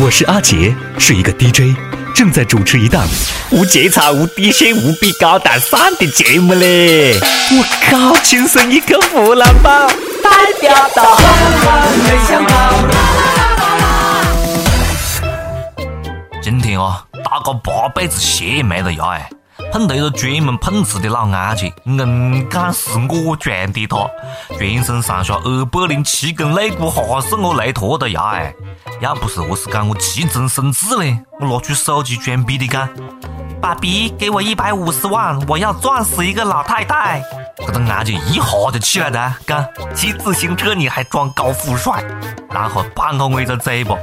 我是阿杰，是一个 DJ，正在主持一档无节操、无底线、无比高大上的节目嘞！我靠，亲生一个湖南宝，代表到没想到。今天哦，打个八辈子鞋没得牙哎！碰到一个专门碰瓷的老阿姐，硬讲是我撞的她，全身上下二百零七根肋骨，哈是我累脱的牙哎！要不是我是讲我急中生智嘞，我拿出手机装逼的讲，爸比给我一百五十万，我要撞死一个老太太。这个阿姐一下就起来了，讲骑自行车你还装高富帅，然后打了我一个嘴巴。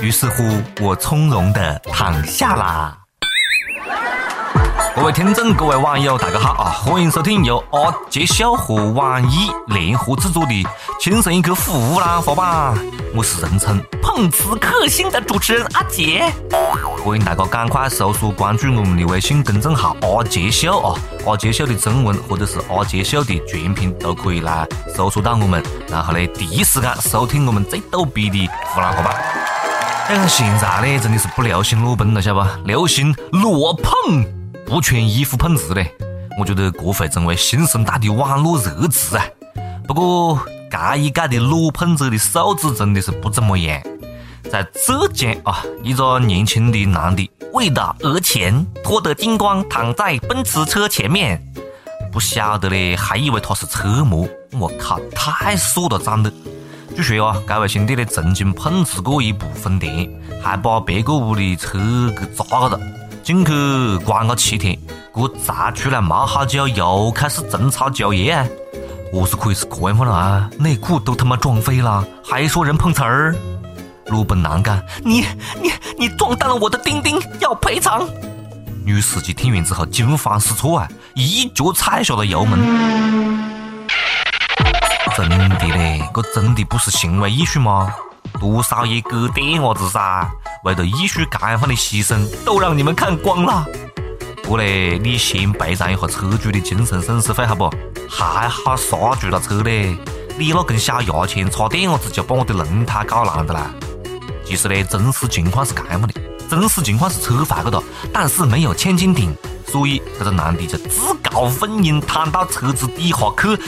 于是乎，我从容的躺下啦。各位听众，各位网友，大家好啊！欢迎收听由阿杰秀和网易联合制作的《亲生一个湖南话版》，我是人称碰瓷克星的主持人阿杰。欢迎大家赶快搜索关注我们的微信公众号“阿杰秀”啊，“阿杰秀”的中文或者是“阿杰秀”的全拼都可以来搜索到我们，然后呢，第一时间收听我们最逗逼的湖南话版。哎，现在呢，真的是不流行裸奔了，晓得不？流行裸碰。不穿衣服碰瓷嘞，我觉得这会成为新生代的网络热词啊。不过，这一届的裸碰者的素质真的是不怎么样。在浙江啊，一个年轻的男的为了讹钱，脱得精光，躺在奔驰车前面，不晓得嘞，还以为他是车模。我靠，太傻了，长得。据说啊，这位兄弟呢曾经碰瓷过一部分店，还把别个屋的车给砸了。进去关了七天，这才出来没好久，又开始重操旧业！我是可以是这样了啊，内裤都他妈撞飞了，还说人碰瓷儿，裸奔男干，你你你撞断了我的钉钉，要赔偿！女司机听完之后惊慌失措啊，一脚踩下了油门。真的嘞，这真的不是行为艺术吗？多少爷给点伢子噻！为了艺术这样的牺牲，都让你们看光了。不嘞，你先赔偿一下车主的精神损失费，好不？还好刹住了车嘞，你那根小牙签差点伢子就把我的轮胎搞烂的啦。其实嘞，真实情况是这样的，真实情况是车坏了的，但是没有千斤顶，所以这个男的就自告奋勇躺到车子底下去。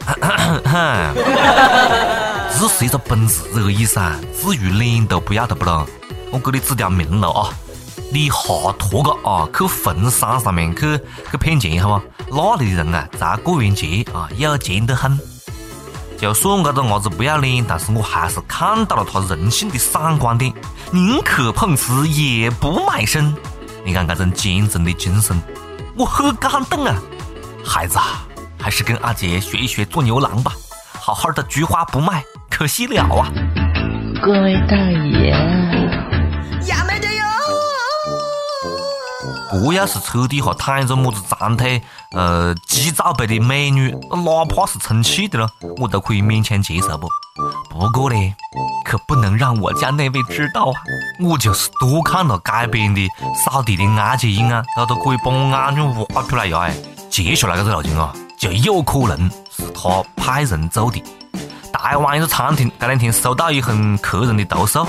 只是一个奔驰而已噻，至于脸都不要得不咯？我给你指条明路啊！你下脱个啊，去坟山上面去去骗钱，好吗？那里的人啊，在过完节啊，有钱得很。就算这个伢子不要脸，但是我还是看到了他人性的闪光点，宁可碰瓷也不卖身。你看这种坚贞的精神，我很感动啊！孩子，啊，还是跟阿杰学一学做牛郎吧，好好的菊花不卖，可惜了啊！各位大爷。不要是车底下躺着么子长腿、呃鸡罩杯的美女，哪怕是充气的了，我都可以勉强接受不？不过呢，可不能让我家那位知道啊！我就是多看了街边的扫地的阿姐一眼，他都可以把我眼睛挖出来呀！哎，接下来这个事情啊，就有可能是他派人做的。台湾一个餐厅这两天收到一封客人的投诉。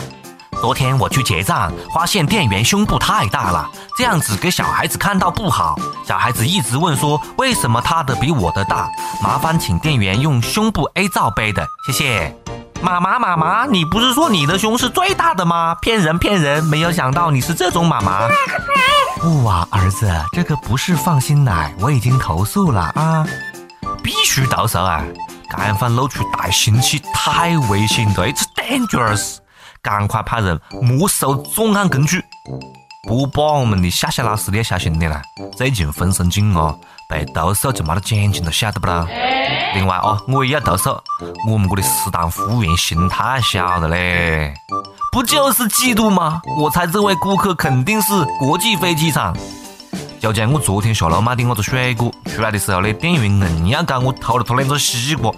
昨天我去结账，发现店员胸部太大了，这样子给小孩子看到不好。小孩子一直问说，为什么他的比我的大？麻烦请店员用胸部 A 罩杯的，谢谢。妈妈妈妈，你不是说你的胸是最大的吗？骗人骗人！没有想到你是这种妈妈。不啊，儿子，这个不是放心奶，我已经投诉了啊，必须投诉啊！干饭露出大心气，太危险了，It's dangerous。赶快派人没收作案工具！不把我们的夏夏老师你要小心点啦！最近风声紧哦，被投诉就没得奖金了，晓得不啦？另外啊，我也要投诉，我们这的食堂服务员心太小了嘞！不就是嫉妒吗？我猜这位顾客肯定是国际飞机场。就像我昨天下楼买的那个水果，出来的时候呢，店员硬要讲我偷了他两个西瓜。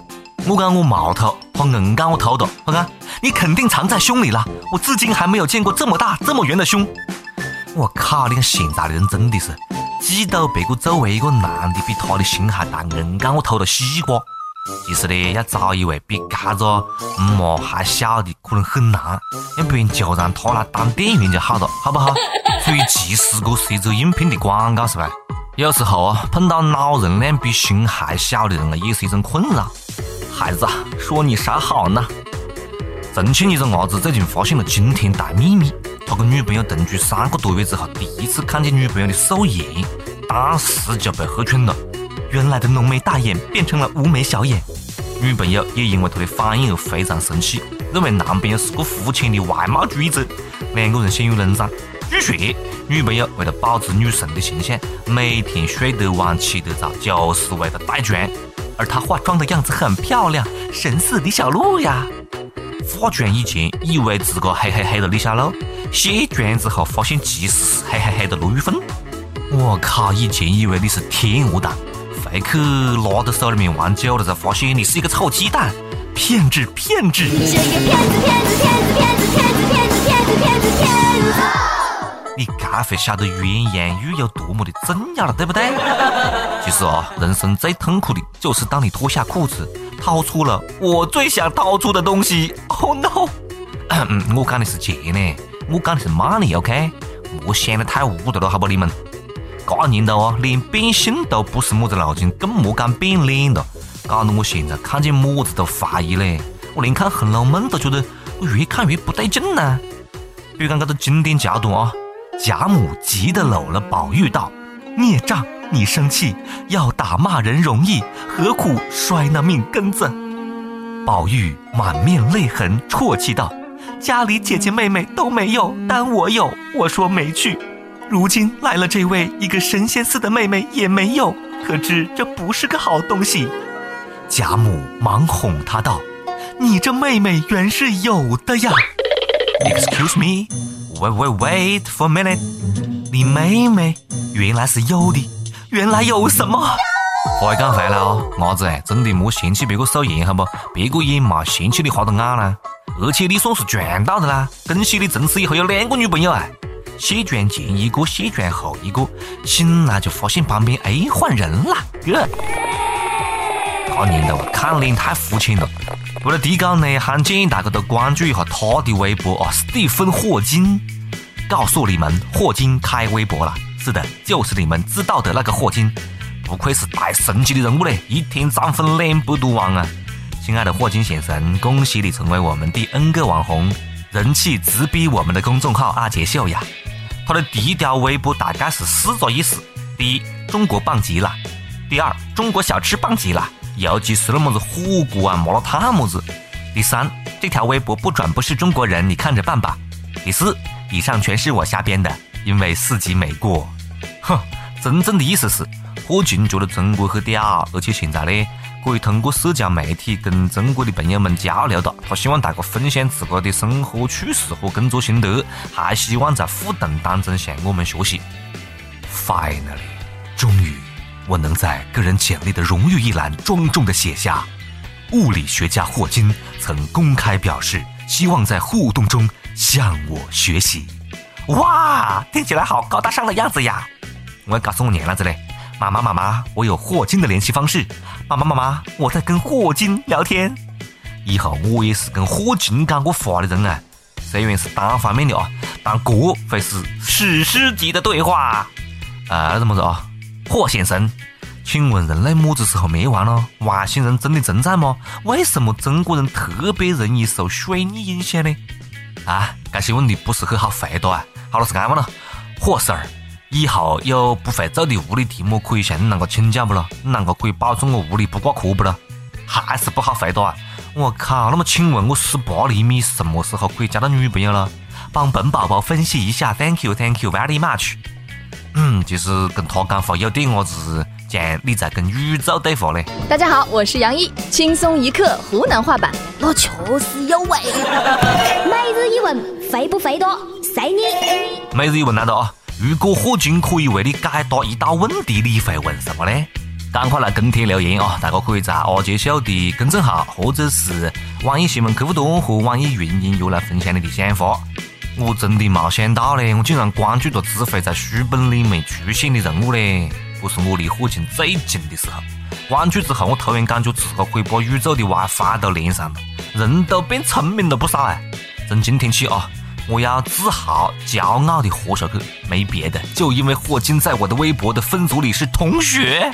我讲我冇偷，他硬讲我偷的。我讲你肯定藏在胸里了，我至今还没有见过这么大、这么圆的胸。我靠！你看现在的人真的是，嫉妒别个作为一个男的比他的胸还大，硬讲我偷了西瓜。其实呢，要找一位比嘎子嗯嘛还小的可能很难，要不然就让他来当店员就好了，好不好？注意气死个是一则应聘的广告是吧？有时候啊，碰到脑容量比心还小的人啊，也是一种困扰。孩子，说你啥好呢？重庆一个伢子最近发现了惊天大秘密，他跟女朋友同居三个多月之后，第一次看见女朋友的素颜，当时就被吓蠢了。原来的浓眉大眼变成了无眉小眼，女朋友也因为他的反应而非常生气，认为男朋友是个肤浅的外貌主义者，两个人陷入冷战。据说，女朋友为了保持女神的形象，每天睡得晚起得早，就是为了带妆。而她化妆的样子很漂亮，神似李小璐呀。化妆以前以为自个黑黑黑的李小璐，卸妆之后发现其实是黑黑黑的卢玉凤。我靠！以前以为你是天鹅蛋，回去拿到手里面玩久了，才发现你是一个臭鸡蛋，骗子骗子！你是个骗子骗子骗子骗子骗子骗子骗子骗子骗子！你该会晓得鸳鸯浴有多么的重要了，对不对？其实啊，人生最痛苦的就是当你脱下裤子，掏出了我最想掏出的东西。Oh no！嗯，我讲的是钱呢，我讲的是 money，OK？莫想得太污的了，好不你们？这年头啊，连变性都不是么子路径，更莫讲变脸了，搞得我现在看见么子都怀疑嘞。我连看《红楼梦》都觉得我越看越不对劲呢。比如讲这个经典桥段啊。贾母急得搂了宝玉道：“孽障，你生气要打骂人容易，何苦摔那命根子？”宝玉满面泪痕，啜泣道：“家里姐姐妹妹都没有，但我有。我说没去，如今来了这位一个神仙似的妹妹也没有，可知这不是个好东西。”贾母忙哄他道：“你这妹妹原是有的呀。”Excuse me。Wait, wait, for a minute！你妹妹原来是有的，原来有什么？话讲回来哦，伢子，真的莫嫌弃别个素颜好不？别个也嘛嫌弃你花的眼啦。而且你算是赚到的啦，恭喜你从此以后有两个女朋友啊！卸妆前一个，卸妆后一个，醒来就发现旁边哎换人了。哥，这年头看脸太肤浅了。为了提高内涵，建议大家都关注一下他的微博哦，史蒂芬·霍金。告诉你们，霍金开微博了。是的，就是你们知道的那个霍金。不愧是大神级的人物嘞，一天涨粉两百多万啊！亲爱的霍金先生，恭喜你成为我们第 N 个网红，人气直逼我们的公众号阿杰秀呀。他的第一条微博大概是四个意思：第一，中国棒极了；第二，中国小吃棒极了。尤其是那么子火锅啊、麻辣烫么子。第三，这条微博不转不是中国人，你看着办吧。第四，以上全是我瞎编的，因为四级没过。哼，真正的意思是，霍金觉得中国很屌，而且现在呢，可以通过社交媒体跟中国的朋友们交流的。他希望大家分享自个的生活趣事和工作心得，还希望在互动当中向我们学习。Finally，终于。我能在个人简历的荣誉一栏庄重的写下，物理学家霍金曾公开表示，希望在互动中向我学习。哇，听起来好高大上的样子呀！我要告诉我娘老子嘞，妈妈妈妈，我有霍金的联系方式。妈妈妈妈，我在跟霍金聊天。以后我也是跟霍金讲过话的人啊，虽然是单方面的啊，但这会是史诗级的对话。啊，那怎么着啊？霍先生，请问人类么子时候灭亡了？外星人真的存在吗？为什么中国人特别容易受水逆影响呢？啊，这些问题不是很好回答啊。好了，是这样了，霍 Sir，以后有不会做的物理题目可以向你啷个请教不咯？你啷个可以保证我物理不挂科不咯？还是不好回答啊！我靠，那么请问我十八厘米什么时候可以交到女朋友了？帮本宝宝分析一下，Thank you，Thank you very much。嗯，其实跟他讲话有点伢子像你在跟宇宙对话嘞。大家好，我是杨一，轻松一刻湖南话版，我确实有味。每日一问，肥不肥多？随你。每日一问来了啊！如果霍金可以为你解答一道问题，你会问什么呢？赶快来跟帖留言啊！大家可以在阿杰秀的公众号，或者是网易新闻客户端和网易云音乐来分享你的想法。我真的没想到嘞，我竟然关注到只会在书本里面出现的人物嘞！这是我离火星最近的时候。关注之后，我突然感觉自个可以把宇宙的 WiFi 都连上了，人都变聪明了不少哎！从今天起啊，我要自豪、骄傲的活下去，没别的，就因为霍金在我的微博的分组里是同学。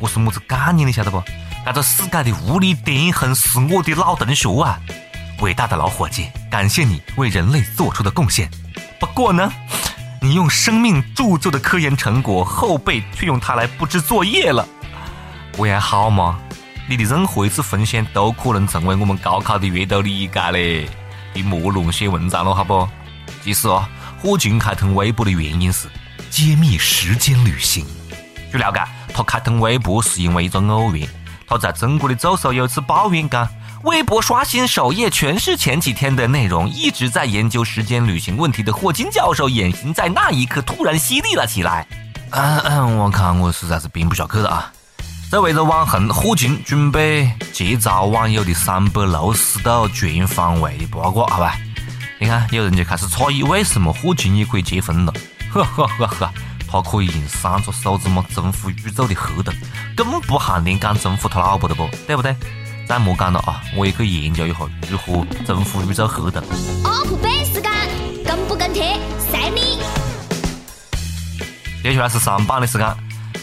我是么子概念你晓得不？这个世界的物理天衡是我的老同学啊！伟大的老伙计，感谢你为人类做出的贡献。不过呢，你用生命铸就的科研成果，后辈却用它来布置作业了。这样好吗？你的任何一次分享都可能成为我们高考的阅读理解嘞！你莫乱写文章了，好不？其实啊，火军开通微博的原因是揭秘时间旅行。据了解，他开通微博是因为一个偶然。他在中国的走时候有次抱怨讲，微博刷新首页全是前几天的内容，一直在研究时间旅行问题的霍金教授眼睛在那一刻突然犀利了起来。嗯嗯，我看，我实在是编不下去了啊！这围着网红霍金准备接招网友的三百六十度全方位的八卦，好吧？你看，有人就开始诧异，为什么霍金也可以结婚了？呵呵呵呵，他可以用三个手指嘛征服宇宙的黑洞，更不含连敢征服他老婆的不？对不对？再莫讲了啊，我也去研究一下如何征服宇宙黑洞。up 背时间，跟不跟贴？晒你！接下来是上榜的时间，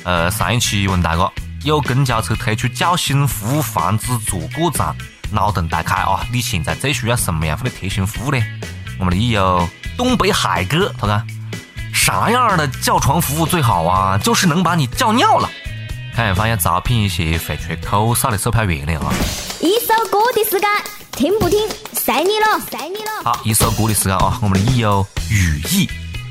呃，上一期问大家。有公交车推出叫醒服务，防止坐过站，脑洞大开啊！你现在最需要什么样的贴心服务呢？我们的益友东北海哥，他讲啥样的叫床服务最好啊？就是能把你叫尿了。看样方要招聘一些会吹口哨的售票员了啊！一首歌的时间，听不听？晒你了，晒你了。好，一首歌的时间啊！我们的益友雨意，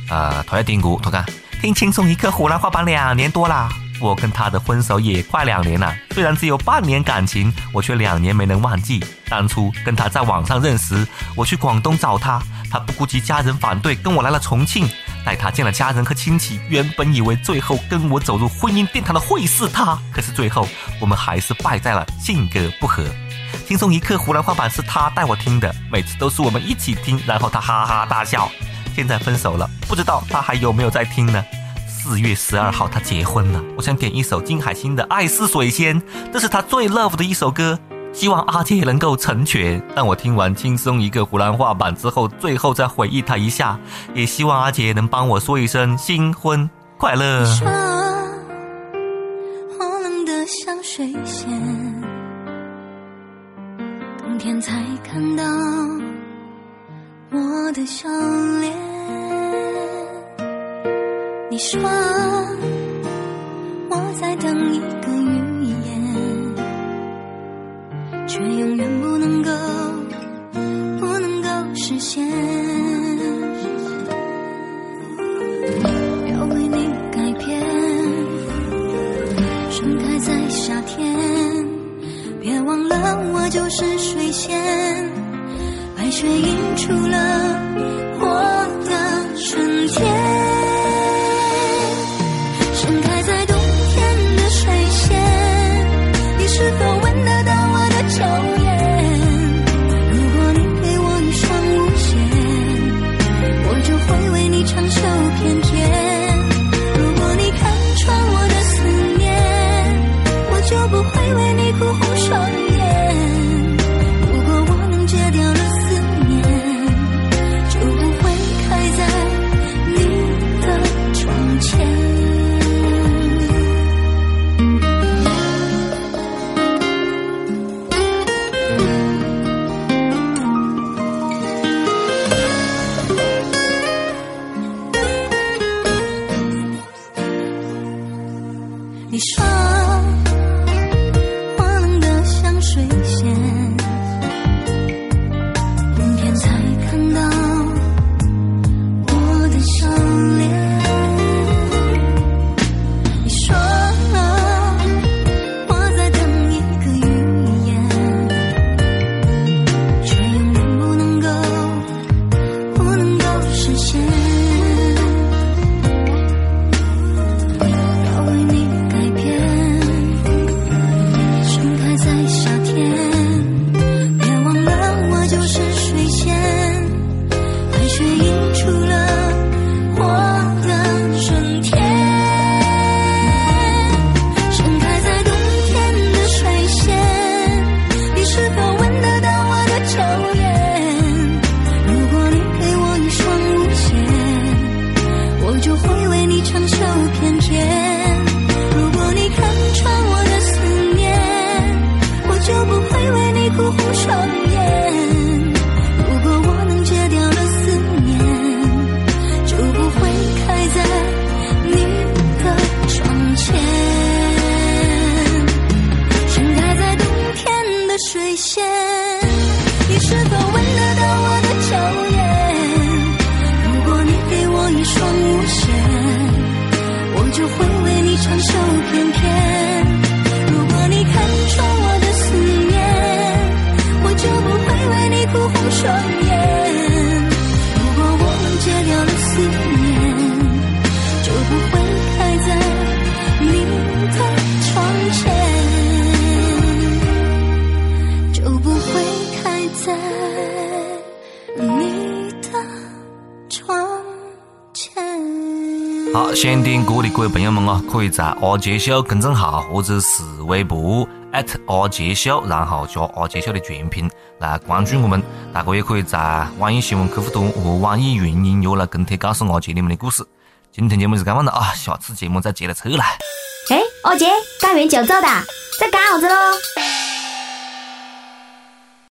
呃，他要点歌，他讲听轻松一刻湖南话版两年多啦。我跟他的分手也快两年了，虽然只有半年感情，我却两年没能忘记当初跟他在网上认识。我去广东找他，他不顾及家人反对，跟我来了重庆，带他见了家人和亲戚。原本以为最后跟我走入婚姻殿堂的会是他，可是最后我们还是败在了性格不合。轻松一刻湖南话版是他带我听的，每次都是我们一起听，然后他哈哈大笑。现在分手了，不知道他还有没有在听呢？四月十二号，他结婚了。我想点一首金海心的《爱似水仙》，这是他最 love 的一首歌。希望阿杰能够成全。让我听完轻松一个湖南话版之后，最后再回忆他一下。也希望阿杰能帮我说一声新婚快乐。冷的像水仙，冬天才看到我的笑脸。你说我在等一个偏偏如果你看穿我的思念，我就不会为你哭红双眼。如果我们戒掉了思念，就不会开在你的窗前，就不会开在。好，想点歌的各位朋友们啊，可以在阿杰秀公众号或者是微博阿杰秀，然后加阿杰秀的全拼来关注我们。大家也可以在网易新闻客户端和网易云音乐来跟帖告诉阿杰你们的故事。今天节目就这样了啊，下次节目再接着扯来。哎，阿杰，干完就走的，在干啥子喽？